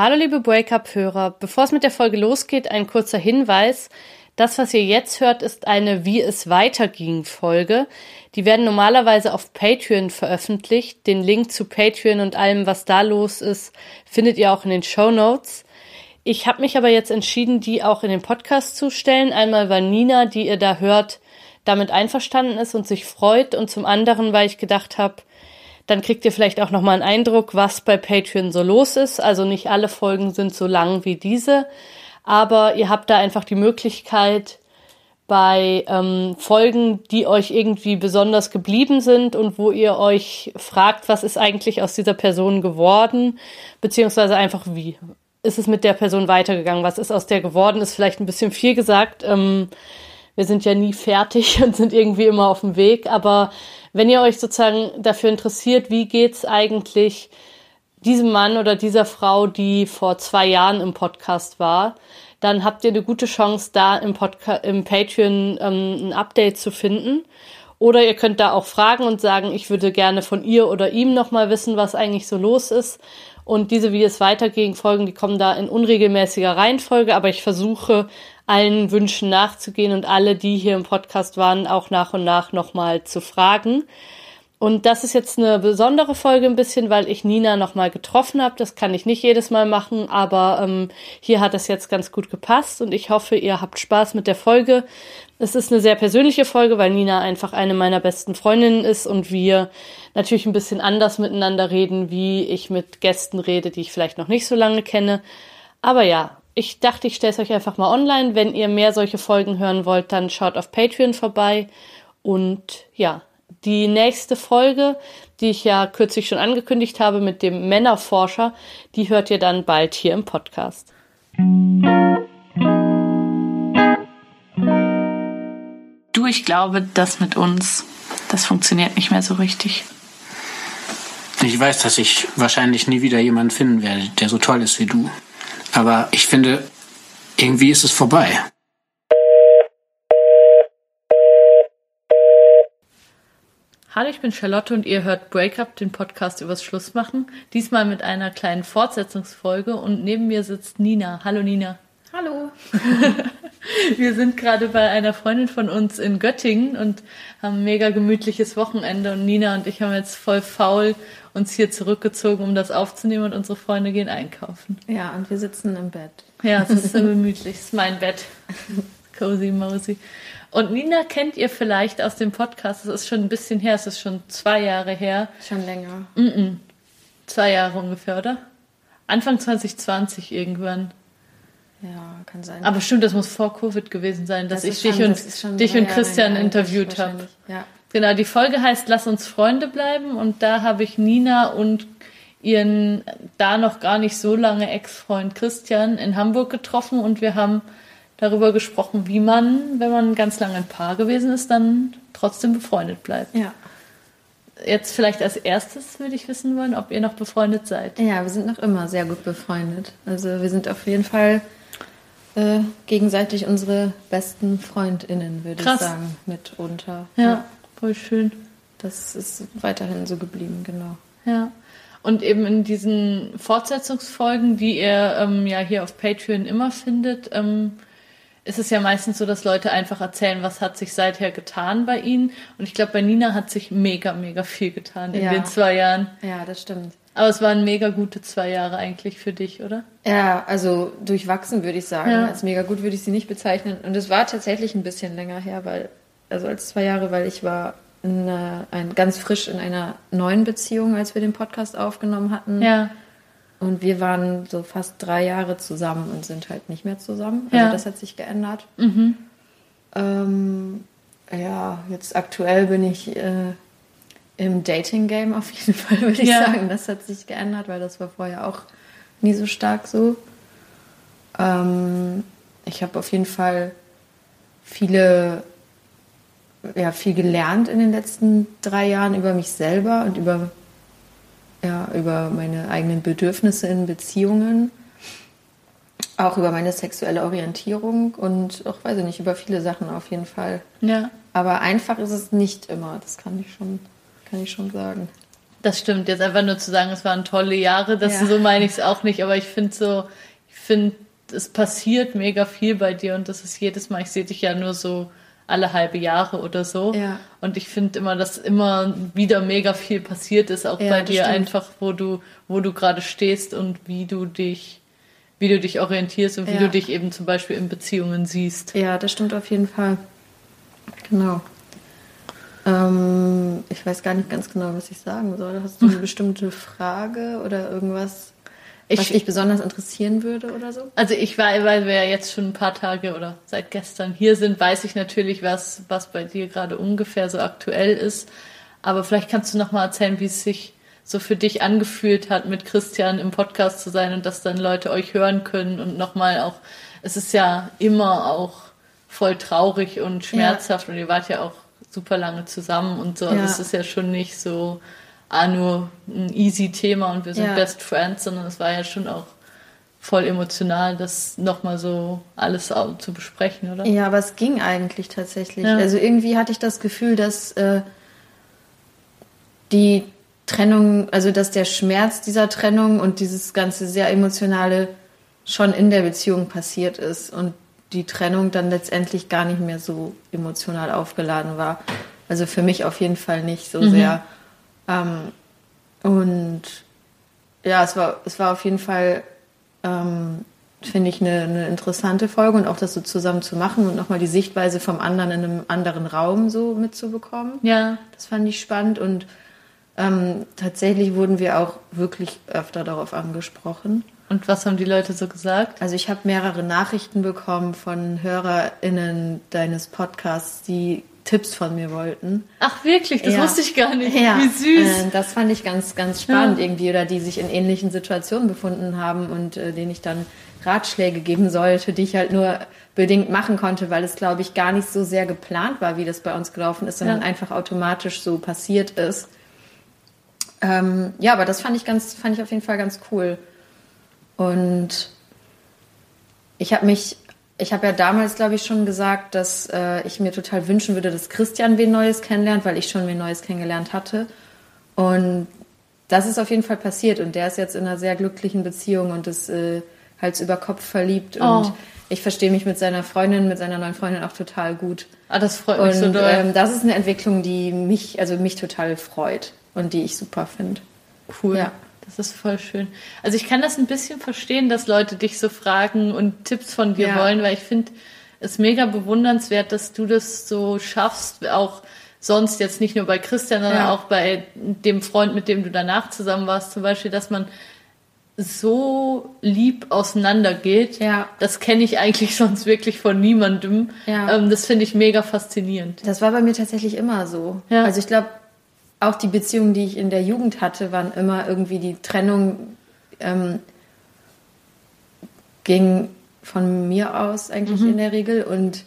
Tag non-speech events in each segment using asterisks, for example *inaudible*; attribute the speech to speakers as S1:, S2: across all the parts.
S1: Hallo liebe Breakup-Hörer, bevor es mit der Folge losgeht, ein kurzer Hinweis. Das, was ihr jetzt hört, ist eine Wie es weiterging Folge. Die werden normalerweise auf Patreon veröffentlicht. Den Link zu Patreon und allem, was da los ist, findet ihr auch in den Show Notes. Ich habe mich aber jetzt entschieden, die auch in den Podcast zu stellen. Einmal, weil Nina, die ihr da hört, damit einverstanden ist und sich freut. Und zum anderen, weil ich gedacht habe, dann kriegt ihr vielleicht auch nochmal einen Eindruck, was bei Patreon so los ist. Also nicht alle Folgen sind so lang wie diese, aber ihr habt da einfach die Möglichkeit, bei ähm, Folgen, die euch irgendwie besonders geblieben sind und wo ihr euch fragt, was ist eigentlich aus dieser Person geworden, beziehungsweise einfach wie ist es mit der Person weitergegangen, was ist aus der geworden, ist vielleicht ein bisschen viel gesagt. Ähm, wir sind ja nie fertig *laughs* und sind irgendwie immer auf dem Weg, aber wenn ihr euch sozusagen dafür interessiert, wie geht's eigentlich diesem Mann oder dieser Frau, die vor zwei Jahren im Podcast war, dann habt ihr eine gute Chance, da im, Podcast, im Patreon ähm, ein Update zu finden. Oder ihr könnt da auch fragen und sagen, ich würde gerne von ihr oder ihm nochmal wissen, was eigentlich so los ist. Und diese, wie es weiterging, Folgen, die kommen da in unregelmäßiger Reihenfolge, aber ich versuche allen Wünschen nachzugehen und alle, die hier im Podcast waren, auch nach und nach nochmal zu fragen. Und das ist jetzt eine besondere Folge ein bisschen, weil ich Nina nochmal getroffen habe. Das kann ich nicht jedes Mal machen, aber ähm, hier hat es jetzt ganz gut gepasst und ich hoffe, ihr habt Spaß mit der Folge. Es ist eine sehr persönliche Folge, weil Nina einfach eine meiner besten Freundinnen ist und wir natürlich ein bisschen anders miteinander reden, wie ich mit Gästen rede, die ich vielleicht noch nicht so lange kenne. Aber ja, ich dachte, ich stelle es euch einfach mal online. Wenn ihr mehr solche Folgen hören wollt, dann schaut auf Patreon vorbei. Und ja, die nächste Folge, die ich ja kürzlich schon angekündigt habe mit dem Männerforscher, die hört ihr dann bald hier im Podcast.
S2: Du, ich glaube, das mit uns, das funktioniert nicht mehr so richtig.
S3: Ich weiß, dass ich wahrscheinlich nie wieder jemanden finden werde, der so toll ist wie du. Aber ich finde, irgendwie ist es vorbei.
S1: Hallo, ich bin Charlotte und ihr hört Breakup, den Podcast übers Schlussmachen. Diesmal mit einer kleinen Fortsetzungsfolge und neben mir sitzt Nina. Hallo Nina.
S4: Hallo. *laughs*
S1: Wir sind gerade bei einer Freundin von uns in Göttingen und haben ein mega gemütliches Wochenende und Nina und ich haben jetzt voll faul uns hier zurückgezogen, um das aufzunehmen und unsere Freunde gehen einkaufen.
S4: Ja, und wir sitzen im Bett.
S1: Ja, es ist so *laughs* gemütlich. Es ist mein Bett. Cozy Mosey. Und Nina kennt ihr vielleicht aus dem Podcast. Es ist schon ein bisschen her. Es ist schon zwei Jahre her.
S4: Schon länger.
S1: Mm -mm. Zwei Jahre ungefähr, oder? Anfang 2020 irgendwann.
S4: Ja, kann sein.
S1: Aber stimmt, das muss vor Covid gewesen sein, dass das ich dich und, dich und Christian interviewt habe.
S4: Ja.
S1: Genau, die Folge heißt Lass uns Freunde bleiben und da habe ich Nina und ihren da noch gar nicht so lange Ex-Freund Christian in Hamburg getroffen und wir haben darüber gesprochen, wie man, wenn man ganz lange ein Paar gewesen ist, dann trotzdem befreundet bleibt.
S4: Ja.
S1: Jetzt vielleicht als erstes würde ich wissen wollen, ob ihr noch befreundet seid.
S4: Ja, wir sind noch immer sehr gut befreundet. Also wir sind auf jeden Fall äh, gegenseitig unsere besten FreundInnen, würde ich sagen, mitunter.
S1: Ja, ja, voll schön.
S4: Das ist weiterhin so geblieben, genau.
S1: Ja. Und eben in diesen Fortsetzungsfolgen, die ihr ähm, ja hier auf Patreon immer findet, ähm, ist es ja meistens so, dass Leute einfach erzählen, was hat sich seither getan bei ihnen. Und ich glaube, bei Nina hat sich mega, mega viel getan in
S4: ja.
S1: den zwei Jahren.
S4: Ja, das stimmt.
S1: Aber es waren mega gute zwei Jahre eigentlich für dich, oder?
S4: Ja, also durchwachsen würde ich sagen. Ja. Als mega gut würde ich sie nicht bezeichnen. Und es war tatsächlich ein bisschen länger her, weil, also als zwei Jahre, weil ich war eine, ein, ganz frisch in einer neuen Beziehung, als wir den Podcast aufgenommen hatten.
S1: Ja.
S4: Und wir waren so fast drei Jahre zusammen und sind halt nicht mehr zusammen. Also
S1: Ja.
S4: das hat sich geändert.
S1: Mhm.
S4: Ähm, ja, jetzt aktuell bin ich äh, im Dating-Game auf jeden *laughs* Fall, würde ich
S1: Ja.
S4: sagen. Das hat sich geändert, weil das war vorher auch nie so stark so. Ähm, ich habe auf jeden Fall viele, ja, viel gelernt in den letzten drei Jahren über mich selber und über, ja, über meine eigenen Bedürfnisse in Beziehungen. Auch über meine sexuelle Orientierung und auch, weiß ich nicht, über viele Sachen auf jeden Fall.
S1: Ja.
S4: Aber einfach ist es nicht immer, das kann ich schon, kann ich schon sagen.
S1: Das stimmt, jetzt einfach nur zu sagen, es waren tolle Jahre, das
S4: Ja.
S1: so meine ich es auch nicht, aber ich finde so, ich finde, es passiert mega viel bei dir und das ist jedes Mal, ich sehe dich ja nur so alle halbe Jahre oder so.
S4: Ja.
S1: Und ich finde immer, dass immer wieder mega viel passiert ist, auch
S4: Ja,
S1: bei dir
S4: stimmt.
S1: einfach, wo du, wo du gerade stehst und wie du dich, wie du dich orientierst und wie
S4: Ja.
S1: du dich eben zum Beispiel in Beziehungen siehst.
S4: Ja, das stimmt auf jeden Fall. Genau. Ähm, ich weiß gar nicht ganz genau, was ich sagen soll. Hast du eine *laughs* bestimmte Frage oder irgendwas, was
S1: Ich-
S4: dich besonders interessieren würde oder so?
S1: Also ich war, weil wir ja jetzt schon ein paar Tage oder seit gestern hier sind, weiß ich natürlich, was, was bei dir gerade ungefähr so aktuell ist. Aber vielleicht kannst du noch mal erzählen, wie es sich so für dich angefühlt hat, mit Christian im Podcast zu sein und dass dann Leute euch hören können und noch mal auch, es ist ja immer auch voll traurig und schmerzhaft und ihr wart ja auch super lange zusammen und so. Also
S4: Ja.
S1: es ist ja schon nicht so ah, nur ein easy Thema und wir sind
S4: Ja.
S1: Best Friends, sondern es war ja schon auch voll emotional, das nochmal so alles zu besprechen, oder?
S4: Ja, aber es ging eigentlich tatsächlich.
S1: Ja.
S4: Also irgendwie hatte ich das Gefühl, dass äh, die Trennung, also dass der Schmerz dieser Trennung und dieses ganze sehr emotionale schon in der Beziehung passiert ist und die Trennung dann letztendlich gar nicht mehr so emotional aufgeladen war. Also für mich auf jeden Fall nicht so sehr. Ähm, und ja, es war, es war auf jeden Fall, ähm, finde ich, eine, eine interessante Folge und auch das so zusammen zu machen und nochmal die Sichtweise vom anderen in einem anderen Raum so mitzubekommen.
S1: Ja,
S4: Das fand ich spannend und ähm, tatsächlich wurden wir auch wirklich öfter darauf angesprochen.
S1: und was haben die Leute so gesagt?
S4: Also ich habe mehrere Nachrichten bekommen von HörerInnen deines Podcasts, die Tipps von mir wollten.
S1: Ach wirklich, das
S4: Ja.
S1: wusste ich gar nicht.
S4: Ja,
S1: Wie süß.
S4: Äh, das fand ich ganz, ganz spannend
S1: Ja.
S4: irgendwie. Oder die sich in ähnlichen Situationen befunden haben und äh, denen ich dann Ratschläge geben sollte, die ich halt nur bedingt machen konnte, weil es, glaube ich, gar nicht so sehr geplant war, wie das bei uns gelaufen ist, sondern einfach automatisch so passiert ist. Ähm, ja, aber das fand ich ganz, fand ich auf jeden Fall ganz cool. Und ich habe mich, ich habe ja damals, glaube ich, schon gesagt, dass äh, ich mir total wünschen würde, dass Christian wen Neues kennenlernt, weil ich schon wen Neues kennengelernt hatte. Und das ist auf jeden Fall passiert. Und der ist jetzt in einer sehr glücklichen Beziehung und ist äh, Hals über Kopf verliebt. Und
S1: Oh.
S4: ich verstehe mich mit seiner Freundin, mit seiner neuen Freundin auch total gut.
S1: Ah, das freut mich so
S4: Und
S1: doll.
S4: ähm, das ist eine Entwicklung, die mich, also mich total freut und die ich super finde.
S1: cool.
S4: ja.
S1: Das ist voll schön. Also ich kann das ein bisschen verstehen, dass Leute dich so fragen und Tipps von dir
S4: Ja.
S1: wollen, weil ich finde es mega bewundernswert, dass du das so schaffst, auch sonst jetzt nicht nur bei Christian, sondern
S4: Ja.
S1: auch bei dem Freund, mit dem du danach zusammen warst, zum Beispiel, dass man so lieb auseinandergeht.
S4: Ja.
S1: Das kenne ich eigentlich *laughs* sonst wirklich von niemandem.
S4: Ja.
S1: Ähm, das finde ich mega faszinierend.
S4: Das war bei mir tatsächlich immer so.
S1: Ja.
S4: Also ich glaube, auch die Beziehungen, die ich in der Jugend hatte, waren immer irgendwie die Trennung ähm, ging von mir aus eigentlich in der Regel und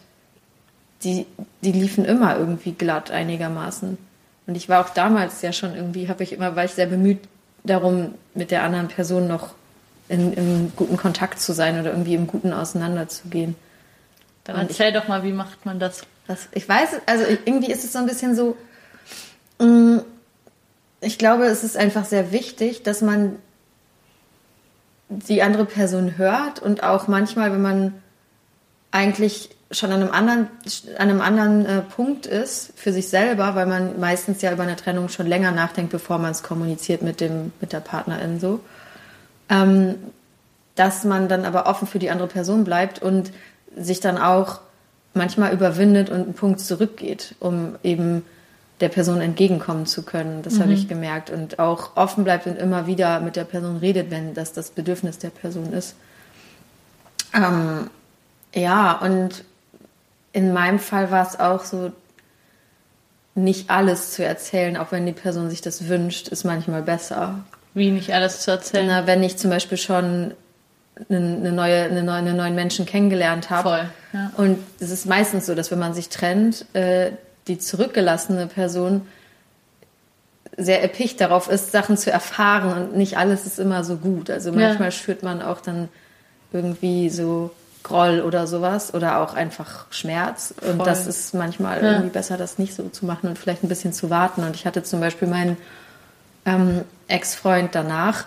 S4: die, die liefen immer irgendwie glatt einigermaßen. Und ich war auch damals ja schon irgendwie, habe ich immer, war ich sehr bemüht darum, mit der anderen Person noch in, in guten Kontakt zu sein oder irgendwie im Guten auseinanderzugehen.
S1: Dann
S4: Und
S1: erzähl doch mal, wie macht man das?
S4: Das, ich weiß, also irgendwie ist es so ein bisschen so, ich glaube, es ist einfach sehr wichtig, dass man die andere Person hört und auch manchmal, wenn man eigentlich schon an einem anderen, an einem anderen äh, Punkt ist für sich selber, weil man meistens ja über eine Trennung schon länger nachdenkt, bevor man es kommuniziert mit dem, mit der Partnerin so, ähm, dass man dann aber offen für die andere Person bleibt und sich dann auch manchmal überwindet und einen Punkt zurückgeht, um eben der Person entgegenkommen zu können. Das habe ich gemerkt. Und auch offen bleibt und immer wieder mit der Person redet, wenn das das Bedürfnis der Person ist. Ähm, ja, und in meinem Fall war es auch so, nicht alles zu erzählen, auch wenn die Person sich das wünscht, ist manchmal besser.
S1: Wie nicht alles zu erzählen.
S4: Na, wenn ich zum Beispiel schon eine neue, eine neue, einen neuen Menschen kennengelernt habe.
S1: Voll, ja.
S4: Und es ist meistens so, dass wenn man sich trennt, äh, die zurückgelassene Person sehr erpicht darauf ist, Sachen zu erfahren und nicht alles ist immer so gut. Also manchmal
S1: Ja.
S4: spürt man auch dann irgendwie so Groll oder sowas oder auch einfach Schmerz. Und
S1: Voll.
S4: das ist manchmal
S1: Ja.
S4: irgendwie besser, das nicht so zu machen und vielleicht ein bisschen zu warten. Und ich hatte zum Beispiel meinen ähm, Ex-Freund danach,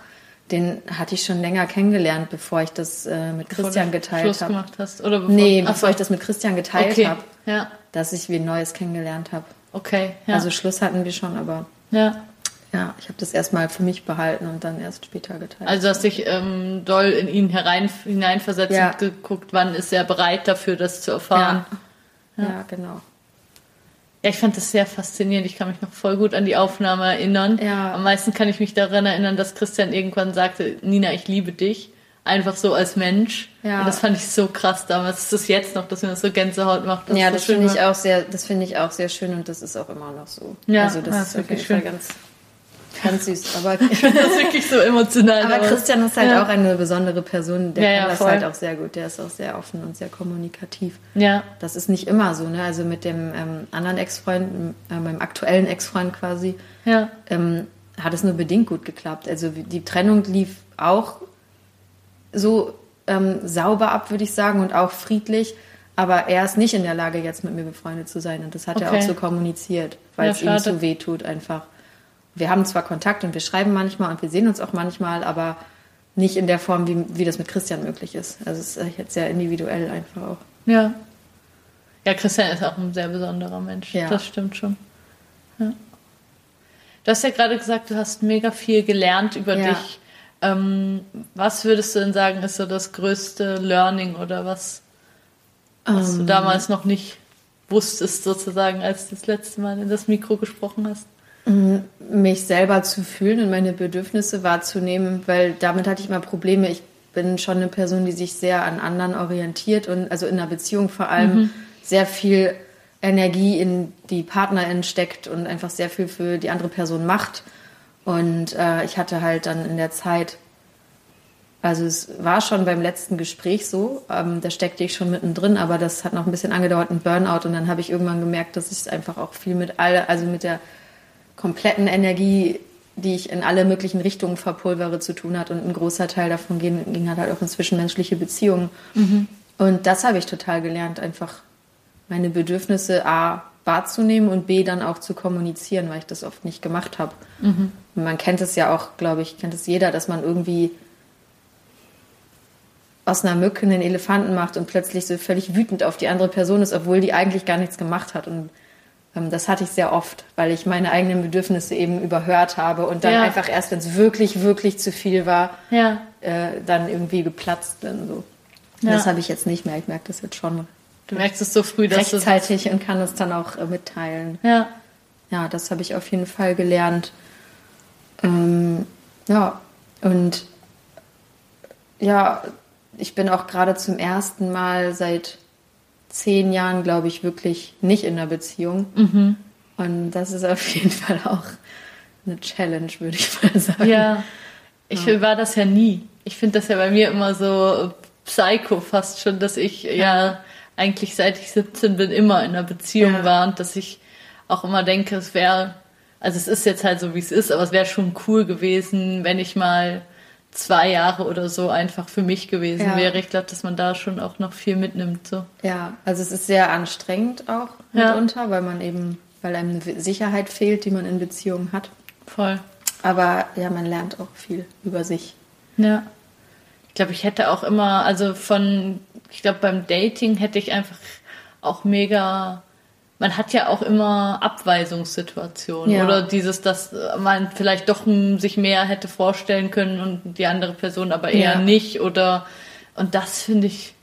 S4: den hatte ich schon länger kennengelernt, bevor ich das äh, mit Christian geteilt
S1: Schluss
S4: habe.
S1: gemacht hast oder bevor,
S4: Nee, bevor ich das mit Christian geteilt
S1: okay.
S4: habe,
S1: Ja,
S4: dass ich wie Neues kennengelernt habe.
S1: okay. Ja.
S4: Also Schluss hatten wir schon, aber
S1: ja.
S4: ja, ich habe das erstmal für mich behalten und dann erst später geteilt.
S1: Also hast dich ähm, doll in ihn herein, hineinversetzt
S4: Ja.
S1: und geguckt, wann ist er bereit dafür, das zu erfahren.
S4: ja. ja, genau.
S1: Ja, ich fand das sehr faszinierend. Ich kann mich noch voll gut an die Aufnahme erinnern.
S4: Ja.
S1: Am meisten kann ich mich daran erinnern, dass Christian irgendwann sagte, Nina, ich liebe dich. Einfach so als Mensch.
S4: Ja.
S1: Und das fand ich so krass damals. Das ist jetzt noch, dass mir das so Gänsehaut macht. dass
S4: ja, das
S1: so
S4: finde ich auch sehr, das finde ich auch sehr schön und das ist auch immer noch so.
S1: Ja,
S4: also das
S1: ja,
S4: ist
S1: wirklich schön.
S4: ganz, ganz süß. Aber, *laughs*
S1: Das ist wirklich so emotional.
S4: aber Christian ist halt
S1: ja.
S4: auch eine besondere Person. Der
S1: Ja,
S4: kann
S1: ja,
S4: das
S1: voll.
S4: halt auch sehr gut. Der ist auch sehr offen und sehr kommunikativ.
S1: Ja,
S4: Das ist nicht immer so, ne? Also mit dem ähm, anderen Ex-Freund, äh, meinem aktuellen Ex-Freund quasi,
S1: ja,
S4: ähm, hat es nur bedingt gut geklappt. Also die Trennung lief auch so ähm, sauber ab, würde ich sagen, und auch friedlich. Aber er ist nicht in der Lage, jetzt mit mir befreundet zu sein. Und das hat er
S1: Okay.
S4: auch so kommuniziert, weil
S1: Ja,
S4: es ihm so weh tut einfach. Wir haben zwar Kontakt und wir schreiben manchmal und wir sehen uns auch manchmal, aber nicht in der Form, wie, wie das mit Christian möglich ist. Also es ist jetzt sehr individuell einfach auch.
S1: ja. Ja, Christian ist auch ein sehr besonderer Mensch.
S4: Ja.
S1: Das stimmt schon. Ja. Du hast ja gerade gesagt, du hast mega viel gelernt über
S4: Ja.
S1: dich. Ähm, was würdest du denn sagen, ist so das größte Learning oder was, was
S4: Ähm.
S1: du damals noch nicht wusstest, sozusagen, als du das letzte Mal in das Mikro gesprochen hast?
S4: mich selber zu fühlen und meine Bedürfnisse wahrzunehmen, weil damit hatte ich immer Probleme. Ich bin schon eine Person, die sich sehr an anderen orientiert und also in einer Beziehung vor allem sehr viel Energie in die Partnerin steckt und einfach sehr viel für die andere Person macht. Und äh, ich hatte halt dann in der Zeit, also es war schon beim letzten Gespräch so, ähm, da steckte ich schon mittendrin, aber das hat noch ein bisschen angedauert, ein Burnout. Und dann habe ich irgendwann gemerkt, dass ich einfach auch viel mit alle, also mit der kompletten Energie, die ich in alle möglichen Richtungen verpulvere, zu tun hat. Und ein großer Teil davon ging, ging halt auch in zwischenmenschliche Beziehungen. Und das habe ich total gelernt, einfach meine Bedürfnisse A wahrzunehmen und B dann auch zu kommunizieren, weil ich das oft nicht gemacht habe. Und man kennt es ja auch, glaube ich, kennt es jeder, dass man irgendwie aus einer Mücke einen Elefanten macht und plötzlich so völlig wütend auf die andere Person ist, obwohl die eigentlich gar nichts gemacht hat. Und ähm, das hatte ich sehr oft, weil ich meine eigenen Bedürfnisse eben überhört habe und dann
S1: Ja.
S4: einfach erst, wenn es wirklich, wirklich zu viel war,
S1: Ja,
S4: äh, dann irgendwie geplatzt bin. So.
S1: Ja.
S4: Das habe ich jetzt nicht mehr. Ich merke das jetzt schon
S1: du merkst es so früh, dass du
S4: rechtzeitig und kann es dann auch äh, mitteilen.
S1: Ja,
S4: Ja, das habe ich auf jeden Fall gelernt. Ähm, ja, und ja, ich bin auch gerade zum ersten Mal seit zehn Jahren, glaube ich, wirklich nicht in einer Beziehung.
S1: Mhm.
S4: Und das ist auf jeden *laughs* Fall auch eine Challenge, würde ich mal sagen.
S1: Ja, ich war das ja nie. Ich finde das ja bei mir immer so psycho fast schon, dass ich ja, eigentlich seit ich 17 bin immer in einer Beziehung
S4: Ja.
S1: war und dass ich auch immer denke, es wäre, also es ist jetzt halt so, wie es ist, aber es wäre schon cool gewesen, wenn ich mal zwei Jahre oder so einfach für mich gewesen
S4: Ja.
S1: wäre. Ich glaube, dass man da schon auch noch viel mitnimmt. So.
S4: Ja, also es ist sehr anstrengend auch
S1: Ja.
S4: mitunter, weil man eben, weil einem eine Sicherheit fehlt, die man in Beziehungen hat.
S1: Voll.
S4: Aber ja, man lernt auch viel über sich.
S1: Ja. Ich glaube, ich hätte auch immer, also von, ich glaube, beim Dating hätte ich einfach auch mega, man hat ja auch immer Abweisungssituationen
S4: Ja.
S1: oder dieses, dass man vielleicht doch sich mehr hätte vorstellen können und die andere Person aber eher
S4: Ja.
S1: nicht oder, und das finde ich,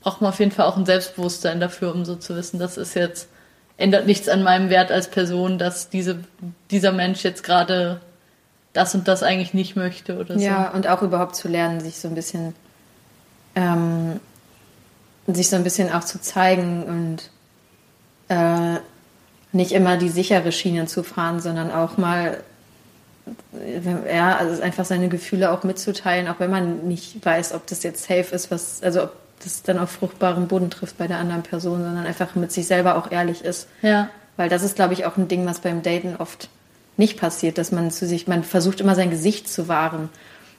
S1: braucht man auf jeden Fall auch ein Selbstbewusstsein dafür, um so zu wissen, das ist jetzt, ändert nichts an meinem Wert als Person, dass diese, dieser Mensch jetzt gerade das und das eigentlich nicht möchte oder so.
S4: Ja, und auch überhaupt zu lernen, sich so ein bisschen, ähm, sich so ein bisschen auch zu zeigen und äh, nicht immer die sichere Schiene zu fahren, sondern auch mal, ja, also einfach seine Gefühle auch mitzuteilen, auch wenn man nicht weiß, ob das jetzt safe ist, was, also ob das dann auf fruchtbaren Boden trifft bei der anderen Person, sondern einfach mit sich selber auch ehrlich ist.
S1: Ja.
S4: Weil das ist, glaube ich, auch ein Ding, was beim Daten oft nicht passiert, dass man zu sich, man versucht immer sein Gesicht zu wahren.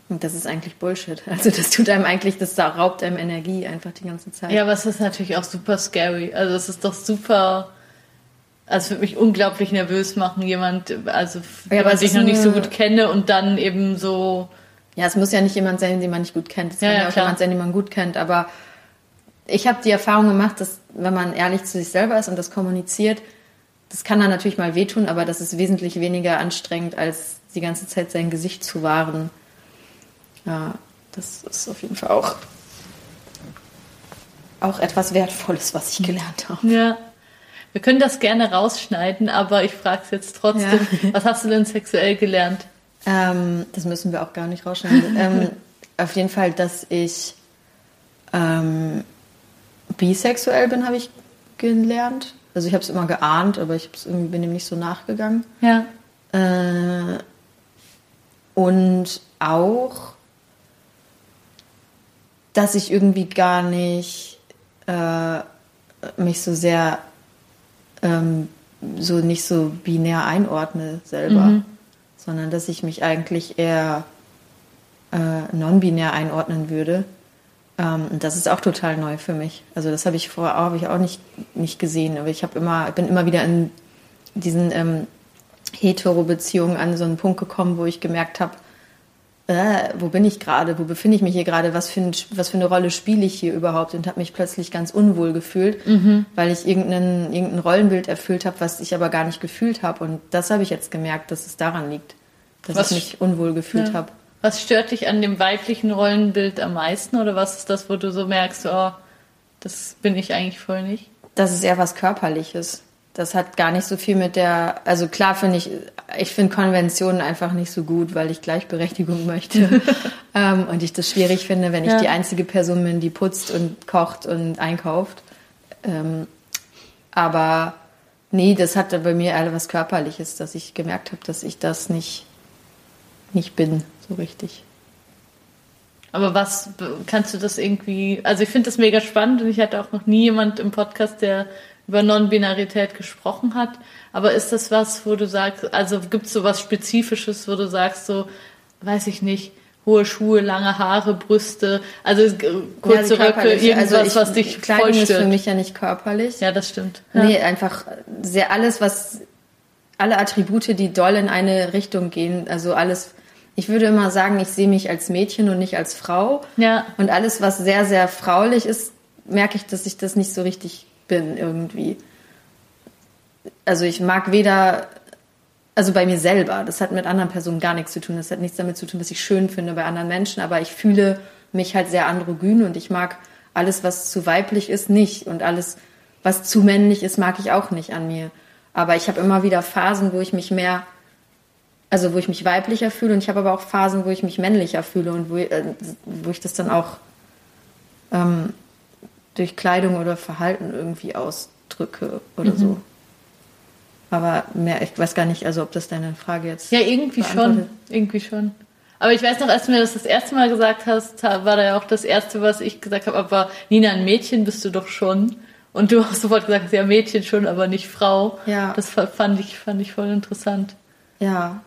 S4: Und das ist eigentlich Bullshit. *laughs* Also das tut einem eigentlich, das raubt einem Energie einfach die ganze Zeit.
S1: Ja, aber es ist natürlich auch super scary. Also es ist doch super. Also es würde mich unglaublich nervös machen, jemand, also
S4: Ja,
S1: jemand, den ich noch nicht so gut kenne und dann eben so.
S4: Ja, es muss ja nicht jemand sein, den man nicht gut kennt. Es
S1: Ja,
S4: kann
S1: ja,
S4: ja auch
S1: klar.
S4: jemand sein, den man gut kennt. Aber ich habe die Erfahrung gemacht, dass wenn man ehrlich zu sich selber ist und das kommuniziert, das kann dann natürlich mal wehtun, aber das ist wesentlich weniger anstrengend, als die ganze Zeit sein Gesicht zu wahren. Ja, das ist auf jeden Fall auch, auch etwas Wertvolles, was ich gelernt habe.
S1: Ja. Wir können das gerne rausschneiden, aber ich frage es jetzt trotzdem. Was hast du denn sexuell gelernt?
S4: Ähm, das müssen wir auch gar nicht rausschneiden. *laughs* ähm, auf jeden Fall, dass ich ähm, bisexuell bin, habe ich gelernt. Also ich habe es immer geahnt, aber ich bin dem nicht so nachgegangen.
S1: Ja.
S4: Äh, und auch, dass ich irgendwie gar nicht äh, mich so sehr ähm, so nicht so binär einordne selber, sondern dass ich mich eigentlich eher äh, non-binär einordnen würde. Ähm, und das ist auch total neu für mich. Also das habe ich vorher auch, ich auch nicht, nicht gesehen, aber ich habe immer, bin immer wieder in diesen ähm, Hetero-Beziehungen an so einen Punkt gekommen, wo ich gemerkt habe, äh, wo bin ich gerade, wo befinde ich mich hier gerade, was, für ein, was für eine Rolle spiele ich hier überhaupt und habe mich plötzlich ganz unwohl gefühlt, weil ich irgendein, irgendein Rollenbild erfüllt habe, was ich aber gar nicht gefühlt habe. Und das habe ich jetzt gemerkt, dass es daran liegt, dass
S1: Was-
S4: ich mich unwohl gefühlt
S1: Ja.
S4: habe.
S1: Was stört dich an dem weiblichen Rollenbild am meisten oder was ist das, wo du so merkst, oh, das bin ich eigentlich voll nicht?
S4: Das ist eher was Körperliches. Das hat gar nicht so viel mit der, also klar finde ich, ich finde Konventionen einfach nicht so gut, weil ich Gleichberechtigung möchte. *laughs* ähm, und ich das schwierig finde, wenn ich
S1: Ja.
S4: die einzige Person bin, die putzt und kocht und einkauft. Ähm, aber nee, das hatte bei mir eher was Körperliches, dass ich gemerkt habe, dass ich das nicht, nicht bin, so richtig.
S1: Aber was kannst du das irgendwie? Also ich finde das mega spannend und ich hatte auch noch nie jemand im Podcast, der über Non-Binarität gesprochen hat. Aber ist das was, wo du sagst, also gibt es so was Spezifisches, wo du sagst, so, weiß ich nicht, hohe Schuhe, lange Haare, Brüste, also äh, kurze
S4: Ja,
S1: Röcke,
S4: körperlich.
S1: irgendwas,
S4: Also ich-
S1: was dich
S4: Kleidung
S1: voll
S4: ist für mich ja nicht körperlich.
S1: Ja, das stimmt. Ja.
S4: Nee, einfach sehr alles, was alle Attribute, die doll in eine Richtung gehen. Also alles, ich würde immer sagen, ich sehe mich als Mädchen und nicht als Frau.
S1: Ja.
S4: Und alles, was sehr, sehr fraulich ist, merke ich, dass ich das nicht so richtig bin irgendwie. Also ich mag weder, also bei mir selber, das hat mit anderen Personen gar nichts zu tun. Das hat nichts damit zu tun, was ich schön finde bei anderen Menschen, aber ich fühle mich halt sehr androgyn und ich mag alles, was zu weiblich ist, nicht. Und alles, was zu männlich ist, mag ich auch nicht an mir. Aber ich habe immer wieder Phasen, wo ich mich mehr, also wo ich mich weiblicher fühle und ich habe aber auch Phasen, wo ich mich männlicher fühle und wo, äh, wo ich das dann auch ähm, durch Kleidung oder Verhalten irgendwie ausdrücke oder so. Aber mehr, ich weiß gar nicht, also ob das deine Frage jetzt.
S1: Ja, irgendwie schon. Irgendwie schon. Aber ich weiß noch, als du mir das das erste Mal gesagt hast, ha- war da ja auch das erste, was ich gesagt habe, aber Nina, ein Mädchen bist du doch schon. Und du hast sofort gesagt, ja, Mädchen schon, aber nicht Frau.
S4: Ja.
S1: Das fa- fand ich, fand ich voll interessant.
S4: Ja,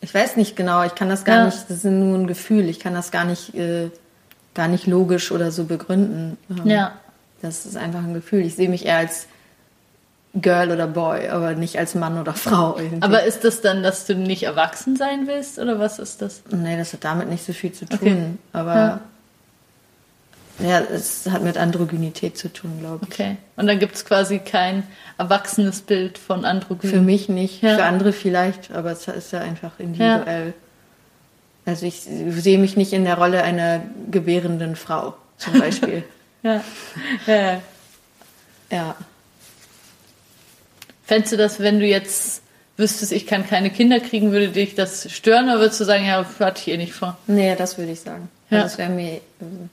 S4: ich weiß nicht genau. Ich kann das gar
S1: Ja.
S4: nicht. Das ist nur ein Gefühl. Ich kann das gar nicht, äh, gar nicht logisch oder so begründen. Ähm,
S1: Ja.
S4: Das ist einfach ein Gefühl. Ich sehe mich eher als Girl oder Boy, aber nicht als Mann oder Frau. Irgendwie.
S1: Aber ist das dann, dass du nicht erwachsen sein willst oder was ist das?
S4: nee, das hat damit nicht so viel zu tun.
S1: Okay.
S4: Aber
S1: Ja.
S4: ja. es hat mit Androgynität zu tun, glaube ich.
S1: Okay. Und dann gibt es quasi kein erwachsenes Bild von Androgyn.
S4: Für mich nicht,
S1: Ja.
S4: für andere vielleicht, aber es ist ja einfach individuell. Also ich sehe mich nicht in der Rolle einer gebärenden Frau zum *laughs* Beispiel.
S1: Ja. ja.
S4: ja.
S1: Fändest du das, wenn du jetzt wüsstest, ich kann keine Kinder kriegen, würde dich das stören oder würdest du sagen, ja, hatte ich eh nicht vor?
S4: Nee, das würde ich sagen.
S1: Ja.
S4: Das wäre mir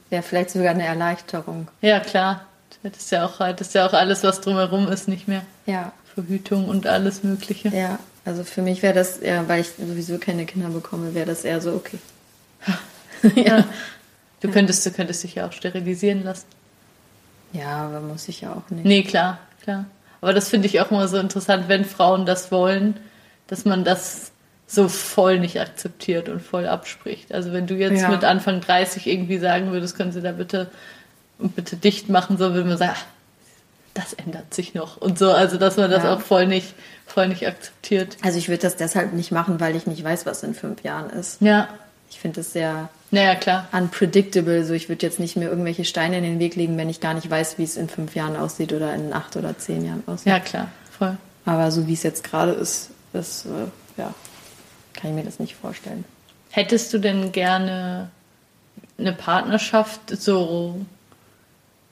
S4: wäre vielleicht sogar eine Erleichterung.
S1: Ja, klar. Das ist ja auch, das ist ja auch alles, was drumherum ist, nicht mehr.
S4: Ja,
S1: Verhütung und alles Mögliche.
S4: ja. Also für mich wäre das eher, weil ich sowieso keine Kinder bekomme, wäre das eher so okay.
S1: Ja. *laughs* Du könntest, du könntest dich ja auch sterilisieren lassen.
S4: Ja, aber muss ich ja auch nicht.
S1: Nee, klar, klar. Aber das finde ich auch immer so interessant, wenn Frauen das wollen, dass man das so voll nicht akzeptiert und voll abspricht. Also wenn du jetzt
S4: Ja.
S1: mit Anfang 30 irgendwie sagen würdest, können sie da bitte, bitte dicht machen, so würde man sagen, ach, das ändert sich noch und so. Also, dass man das
S4: Ja.
S1: auch voll nicht, voll nicht akzeptiert.
S4: Also ich würde das deshalb nicht machen, weil ich nicht weiß, was in fünf Jahren ist.
S1: Ja.
S4: Ich finde es sehr
S1: Naja, klar.
S4: unpredictable. So, ich würde jetzt nicht mehr irgendwelche Steine in den Weg legen, wenn ich gar nicht weiß, wie es in fünf Jahren aussieht oder in acht oder zehn Jahren aussieht.
S1: Ja, klar. Voll.
S4: Aber so wie es jetzt gerade ist, ist äh, ja, kann ich mir das nicht vorstellen.
S1: Hättest du denn gerne eine Partnerschaft so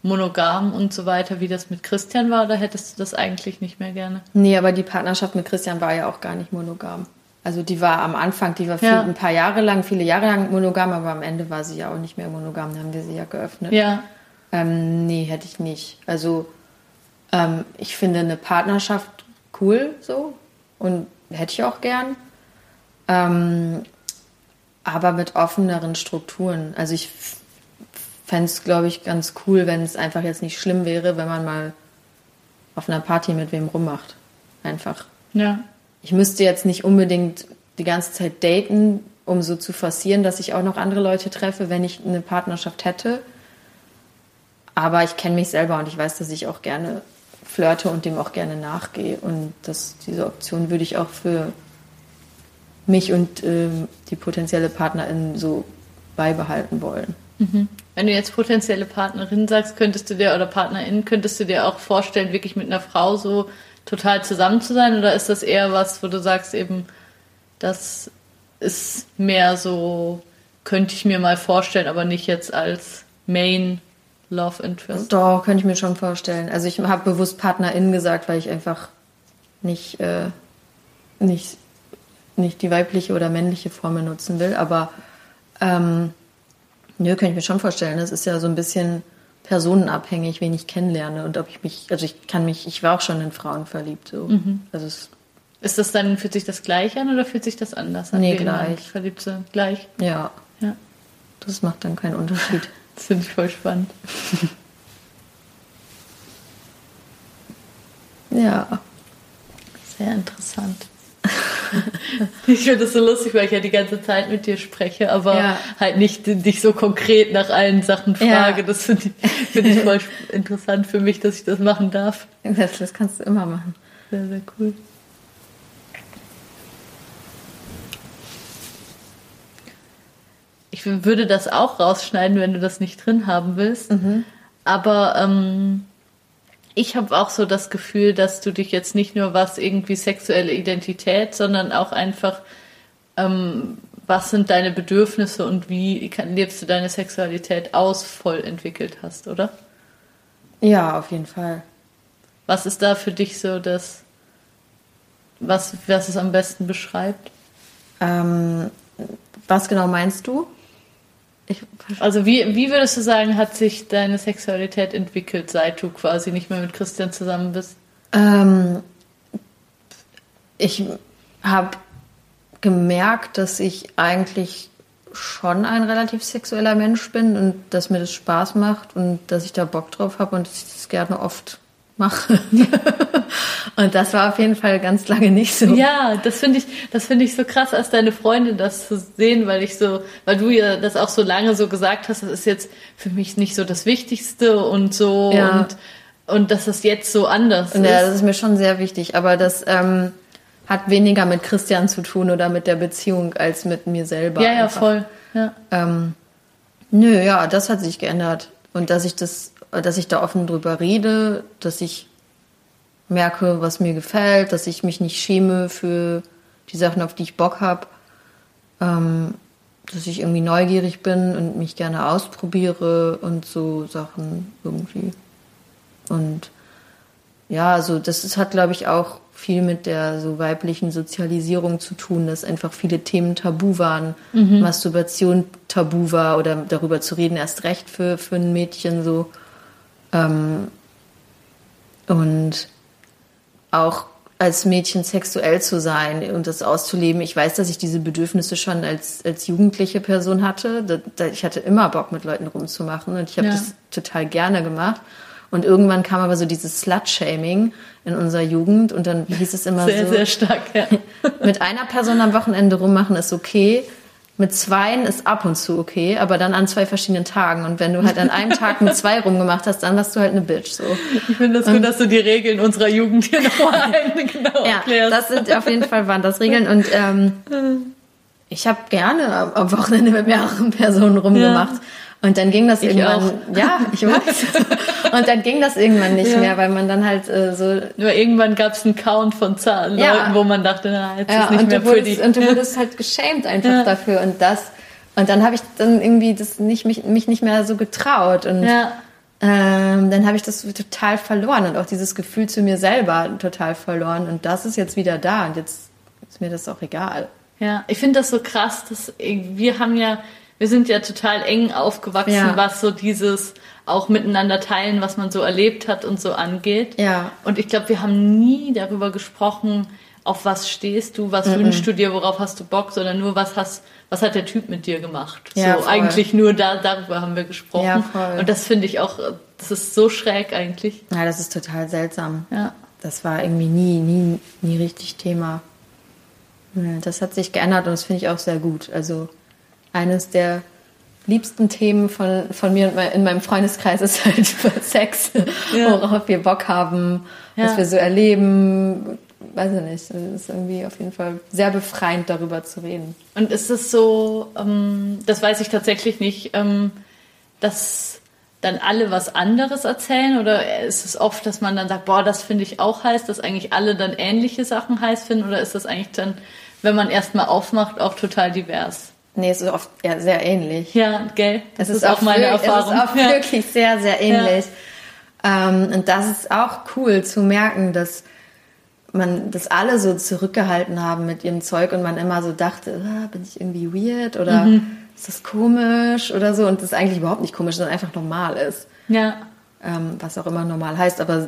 S1: monogam und so weiter, wie das mit Christian war, oder hättest du das eigentlich nicht mehr gerne?
S4: Nee, aber die Partnerschaft mit Christian war ja auch gar nicht monogam. Also die war am Anfang, die war viel,
S1: Ja.
S4: ein paar Jahre lang, viele Jahre lang monogam, aber am Ende war sie ja auch nicht mehr monogam. Dann haben wir sie ja geöffnet.
S1: Ja.
S4: Ähm, nee, hätte ich nicht. Also ähm, ich finde eine Partnerschaft cool so und hätte ich auch gern. Ähm, aber mit offeneren Strukturen. Also ich fände es, glaube ich, ganz cool, wenn es einfach jetzt nicht schlimm wäre, wenn man mal auf einer Party mit wem rummacht. Einfach.
S1: Ja.
S4: Ich müsste jetzt nicht unbedingt die ganze Zeit daten, um so zu forcieren, dass ich auch noch andere Leute treffe, wenn ich eine Partnerschaft hätte. Aber ich kenne mich selber und ich weiß, dass ich auch gerne flirte und dem auch gerne nachgehe. Und das, diese Option würde ich auch für mich und ähm, die potenzielle Partnerin so beibehalten wollen.
S1: Wenn du jetzt potenzielle Partnerin sagst, könntest du dir oder Partnerin, könntest du dir auch vorstellen, wirklich mit einer Frau so total zusammen zu sein? Oder ist das eher was, wo du sagst eben, das ist mehr so, könnte ich mir mal vorstellen, aber nicht jetzt als Main Love Interest?
S4: Doch, könnte ich mir schon vorstellen. Also ich habe bewusst PartnerInnen gesagt, weil ich einfach nicht, äh, nicht, nicht die weibliche oder männliche Formel nutzen will. Aber ähm, nö, kann ich mir schon vorstellen. Das ist ja so ein bisschen personenabhängig, wen ich kennenlerne und ob ich mich, also ich kann mich, ich war auch schon in Frauen verliebt. So. Also es,
S1: Ist das dann, fühlt sich das gleich an oder fühlt sich das anders an?
S4: Nee, gleich.
S1: Verliebt sind? Gleich.
S4: ja,
S1: Ja.
S4: das macht dann keinen Unterschied. *laughs*
S1: Das finde ich voll spannend. *laughs*
S4: Ja.
S1: Sehr interessant. *laughs* *laughs* ich finde das so lustig, weil ich ja die ganze Zeit mit dir spreche, aber
S4: Ja.
S1: halt nicht dich so konkret nach allen Sachen
S4: Ja.
S1: frage. Das finde ich, finde ich voll interessant für mich, dass ich das machen darf.
S4: Das, das kannst du immer machen.
S1: Sehr, sehr cool. Ich würde das auch rausschneiden, wenn du das nicht drin haben willst. Aber ähm, ich habe auch so das Gefühl, dass du dich jetzt nicht nur was irgendwie sexuelle Identität, sondern auch einfach, ähm, was sind deine Bedürfnisse und wie kann, lebst du deine Sexualität aus, voll entwickelt hast, oder?
S4: Ja, auf jeden Fall.
S1: Was ist da für dich so das, was, was es am besten beschreibt?
S4: Ähm, was genau meinst du? Ich,
S1: Also wie, wie würdest du sagen, hat sich deine Sexualität entwickelt, seit du quasi nicht mehr mit Christian zusammen bist?
S4: ähm, ich habe gemerkt, dass ich eigentlich schon ein relativ sexueller Mensch bin und dass mir das Spaß macht und dass ich da Bock drauf habe und dass ich das gerne oft mache. *laughs* und das war auf jeden Fall ganz lange nicht so.
S1: Ja, das finde ich, das finde ich so krass, als deine Freundin das zu sehen, weil ich so, weil du ja das auch so lange so gesagt hast, das ist jetzt für mich nicht so das Wichtigste und so
S4: Ja.
S1: und und dass das jetzt so anders
S4: Ja, das
S1: ist.
S4: ist mir schon sehr wichtig, aber das ähm, hat weniger mit Christian zu tun oder mit der Beziehung als mit mir selber.
S1: Ja, ja,
S4: einfach.
S1: voll. Ja.
S4: Ähm, nö, ja, das hat sich geändert. Und dass ich das, dass ich da offen drüber rede, dass ich merke, was mir gefällt, dass ich mich nicht schäme für die Sachen, auf die ich Bock habe, ähm, dass ich irgendwie neugierig bin und mich gerne ausprobiere und so Sachen irgendwie. Und ja, also das ist, hat, glaube ich, auch viel mit der so weiblichen Sozialisierung zu tun, dass einfach viele Themen tabu waren. Masturbation tabu war oder darüber zu reden erst recht für, für ein Mädchen so. Ähm, und auch als Mädchen sexuell zu sein und das auszuleben. Ich weiß, dass ich diese Bedürfnisse schon als, als jugendliche Person hatte. Da, da, ich hatte immer Bock, mit Leuten rumzumachen und ich habe
S1: Ja.
S4: das total gerne gemacht. Und irgendwann kam aber so dieses Slut-Shaming in unserer Jugend und dann hieß es immer
S1: Sehr,
S4: so,
S1: sehr stark, ja. *laughs*
S4: mit einer Person am Wochenende rummachen ist okay, mit zweien ist ab und zu okay, aber dann an zwei verschiedenen Tagen. Und wenn du halt an einem Tag mit zwei rumgemacht hast, dann warst du halt eine Bitch. So.
S1: Ich finde das gut, dass du die Regeln unserer Jugend hier nochmal *laughs* genau
S4: ja,
S1: erklärst.
S4: das sind auf jeden Fall waren das Regeln. Und ähm, ich habe gerne am- am Wochenende mit mehreren Personen rumgemacht. Und dann ging das
S1: Ich
S4: irgendwann, ja, ich weiß. *laughs* Und dann ging das irgendwann nicht
S1: Ja.
S4: mehr, weil man dann halt äh, so
S1: Nur irgendwann gab es einen Count von Zahlen,
S4: Ja.
S1: Leuten, wo man dachte, na, jetzt
S4: Ja,
S1: ist nicht
S4: und
S1: mehr
S4: du,
S1: für
S4: wurdest,
S1: die.
S4: und du wurdest halt geschämt einfach dafür und das. Und dann habe ich dann irgendwie das nicht, mich, mich nicht mehr so getraut. Und ähm, dann habe ich das total verloren und auch dieses Gefühl zu mir selber total verloren. Und das ist jetzt wieder da und jetzt ist mir das auch egal.
S1: Ja, ich finde das so krass, dass wir haben ja, wir sind ja total eng aufgewachsen,
S4: Ja.
S1: was so dieses auch miteinander teilen, was man so erlebt hat und so angeht.
S4: Ja.
S1: Und ich glaube, wir haben nie darüber gesprochen, auf was stehst du, was wünschst du dir, worauf hast du Bock, sondern nur was hast, was hat der Typ mit dir gemacht.
S4: Ja,
S1: so
S4: voll.
S1: eigentlich nur da, darüber haben wir gesprochen.
S4: Ja, voll.
S1: Und das finde ich auch, das ist so schräg eigentlich.
S4: Ja, das ist total seltsam.
S1: Ja.
S4: Das war irgendwie nie, nie, nie richtig Thema. Ja, Das hat sich geändert und das finde ich auch sehr gut. Also eines der liebsten Themen von, von mir und mein, in meinem Freundeskreis ist halt *laughs* über Sex,
S1: Ja.
S4: worauf wir Bock haben, was
S1: Ja.
S4: wir so erleben. Weiß ich nicht. Es ist irgendwie auf jeden Fall sehr befreiend, darüber zu reden.
S1: Und ist es so, ähm, das weiß ich tatsächlich nicht, ähm, dass dann alle was anderes erzählen oder ist es oft, dass man dann sagt, boah, das finde ich auch heiß, dass eigentlich alle dann ähnliche Sachen heiß finden oder ist das eigentlich dann, wenn man erstmal aufmacht, auch total divers?
S4: Nee, es ist oft ja, sehr ähnlich.
S1: Ja, gell? Das
S4: Es
S1: ist, auch meine Erfahrung.
S4: Es ist auch
S1: ja.
S4: wirklich sehr, sehr ähnlich. Ähm, und das ist auch cool zu merken, dass man das alle so zurückgehalten haben mit ihrem Zeug und man immer so dachte, ah, bin ich irgendwie weird oder
S1: Mhm.
S4: ist das komisch oder so und das eigentlich überhaupt nicht komisch, sondern einfach normal ist.
S1: ja.
S4: Ähm, was auch immer normal heißt, aber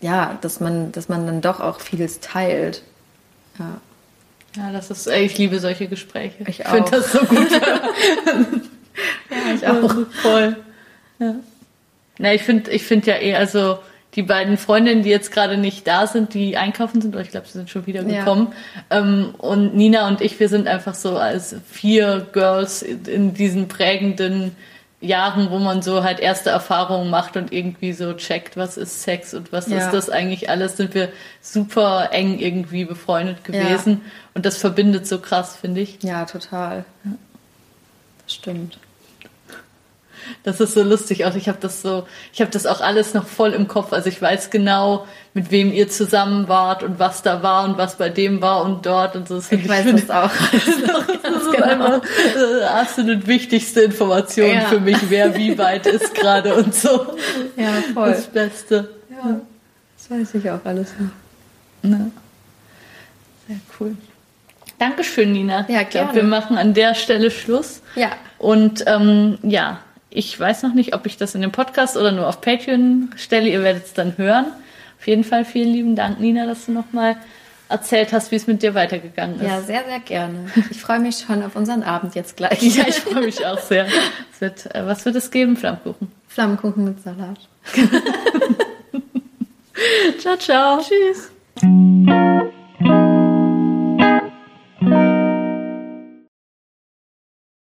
S4: ja, dass man, dass man dann doch auch vieles teilt. Ja.
S1: Ja, das ist, ich liebe solche Gespräche.
S4: Ich
S1: finde
S4: auch.
S1: das so gut. *laughs*
S4: ja, ich
S1: auch. Voll. Ja. Na, ich finde ich find ja eh, also die beiden Freundinnen, die jetzt gerade nicht da sind, die einkaufen sind, oder ich glaube, sie sind schon wieder
S4: Ja.
S1: gekommen. Ähm, und Nina und ich, wir sind einfach so als vier Girls in, in diesen prägenden Jahren, wo man so halt erste Erfahrungen macht und irgendwie so checkt, was ist Sex und was
S4: Ja.
S1: ist das eigentlich alles, sind wir super eng irgendwie befreundet gewesen. Und das verbindet so krass, finde ich.
S4: Ja, total. Das stimmt.
S1: Das ist so lustig auch. Ich habe das so, ich habe das auch alles noch voll im Kopf. Also ich weiß genau, mit wem ihr zusammen wart und was da war und was bei dem war und dort und so. Das find
S4: Ich weiß das *laughs* auch.
S1: das ist *laughs* einfach äh, absolut wichtigste Information
S4: Ja.
S1: für mich, wer wie weit ist *laughs* gerade und so.
S4: Ja, voll.
S1: Das Beste.
S4: Ja, das weiß ich auch alles noch.
S1: Ja. Sehr cool. Dankeschön, Nina.
S4: Ja,
S1: Ich glaube,
S4: gerne.
S1: wir machen an der Stelle Schluss.
S4: Ja.
S1: Und ähm, ja, ich weiß noch nicht, ob ich das in dem Podcast oder nur auf Patreon stelle. Ihr werdet es dann hören. Auf jeden Fall vielen lieben Dank, Nina, dass du nochmal erzählt hast, wie es mit dir weitergegangen ist.
S4: Ja, sehr, sehr gerne. Ich freue mich schon auf unseren Abend jetzt gleich.
S1: Ja, ich freue mich auch sehr. Wird, äh, was wird es geben? Flammkuchen.
S4: Flammkuchen mit Salat. *laughs*
S1: Ciao, ciao. Tschüss.